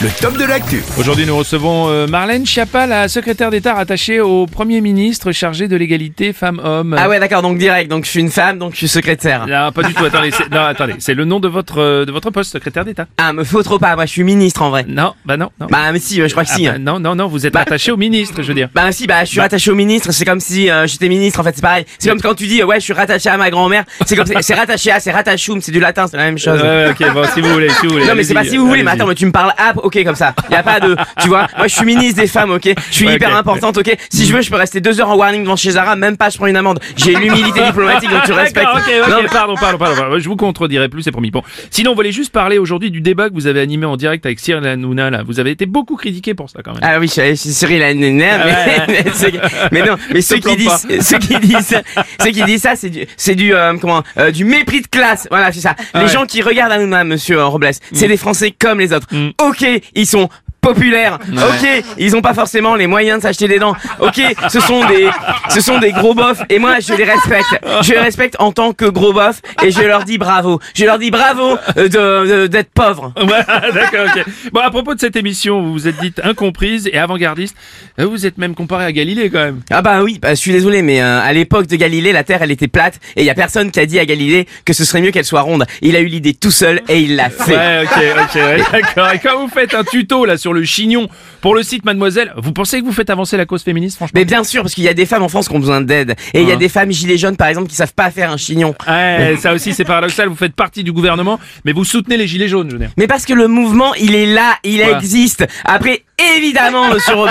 le top de l'actu. Aujourd'hui, nous recevons euh, Marlène Schiappa, la secrétaire d'État rattachée au Premier ministre chargé de l'égalité femmes-hommes. Ah ouais d'accord donc direct donc je suis une femme donc je suis secrétaire. Non, pas du tout. Attendez, c'est, non, attendez, c'est le nom de votre euh, de votre poste, secrétaire d'État. Ah me faut trop pas moi je suis ministre en vrai. Non, bah non, non. Bah mais si je crois que Ah, si. bah, hein. non, non, non, vous êtes Bah- attaché au ministre, je veux dire. Bah si bah je suis rattaché au ministre c'est comme si euh, j'étais ministre en fait c'est pareil. C'est comme quand tu dis euh, ouais je suis rattaché à ma grand-mère c'est comme c'est rattaché à c'est rattachoum c'est du latin c'est la même chose. Ok, bon, si vous voulez, si vous voulez. Non mais c'est pas si vous voulez mais attends mais tu me parles app ok comme ça y a pas de tu vois moi je suis ministre des femmes ok je suis Ouais, hyper importante ok si je veux je peux rester deux heures en warning devant chez Zara même pas je prends une amende j'ai l'humilité diplomatique donc tu respectes Non, mais- pardon, pardon, pardon, pardon. Je vous contredirai plus, c'est promis. Bon. Sinon, on voulait juste parler aujourd'hui du débat que vous avez animé en direct avec Cyril Hanouna, là. Vous avez été beaucoup critiqué pour ça, quand même. Ah oui, Cyril Hanouna, mais, Ah mais mais non, mais ceux qui disent, ceux qui disent, ça- ceux qui disent ça, c'est du, c'est du, euh, comment, euh, du mépris de classe. Voilà, c'est ça. Ah les ouais. gens qui regardent Hanouna, monsieur euh, Robles, c'est des Français comme les autres. Mm. Ok, ils sont populaires. Ok, ils ont pas forcément les moyens de s'acheter des dents. Ok, ce sont des, ce sont des gros bofs et moi je les respecte. Je les respecte en tant que gros bof et je leur dis bravo. Je leur dis bravo euh, de, de- d'être pauvres. Ouais, d'accord, ok. Bon, à propos de cette émission, vous vous êtes dite incomprise et avant-gardiste. Euh, Vous êtes même comparé à Galilée, quand même. Ah bah oui, bah, je suis désolé, mais euh, à l'époque de Galilée, la Terre elle était plate et il y a personne qui a dit à Galilée que ce serait mieux qu'elle soit ronde. Il a eu l'idée tout seul et il l'a fait. Ouais, ok, ok, ouais, d'accord. Et quand vous faites un tuto, là, sur le chignon pour le site Mademoiselle, vous pensez que vous faites avancer la cause féministe, franchement? Mais bien sûr, parce qu'il y a des femmes en France qui ont besoin d'aide. Et il y a Hein. des femmes gilets jaunes, par exemple, qui savent pas faire un chignon. Ouais, ça aussi c'est paradoxal, vous faites partie du gouvernement, mais vous soutenez les gilets jaunes, je veux dire. Mais parce que le mouvement, il est là, il existe. Après, évidemment, monsieur Robles,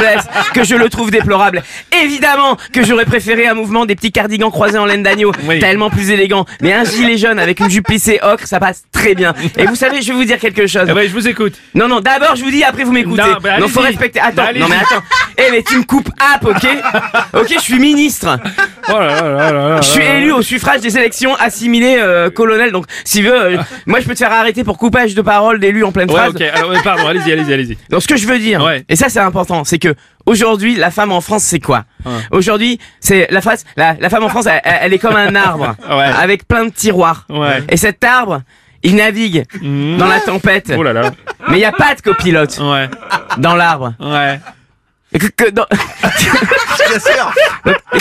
que je le trouve déplorable. Évidemment que j'aurais préféré un mouvement des petits cardigans croisés en laine d'agneau. Oui. Tellement plus élégant. Mais un gilet jaune avec une jupe plissée ocre, ça passe très bien. Et vous savez, je vais vous dire quelque chose. Eh ben, je vous écoute. Non, non, d'abord je vous dis, après vous m'écoutez. Non, bah, non, faut respecter. Attends, Allez-y. non mais attends. Eh mais tu me coupes app, ok Ok, je suis ministre. Oh là là là là là Je suis élu au suffrage des élections, assimilé euh, colonel. Donc, si veut, euh, moi je peux te faire arrêter pour coupage de parole d'élu en pleine Ouais, phrase. ok, alors, pardon, allez-y, allez-y, allez-y. Donc, ce que je veux dire, Ouais. et ça c'est important, c'est que aujourd'hui, la femme en France, c'est quoi Aujourd'hui, c'est la face. La, la femme en France, elle, est comme un arbre avec plein de tiroirs. Et cet arbre, il navigue Mmh. dans la tempête. Oh là là. Mais il y a pas de copilote Ouais, dans l'arbre. ouais. Et que- que dans-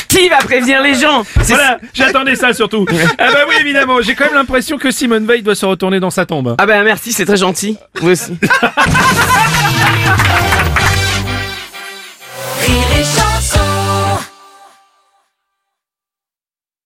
Qui va prévenir les gens Voilà, j'attendais ça surtout. Ah bah oui, évidemment, j'ai quand même l'impression que Simone Veil doit se retourner dans sa tombe. Ah bah merci, c'est très gentil. Vous aussi.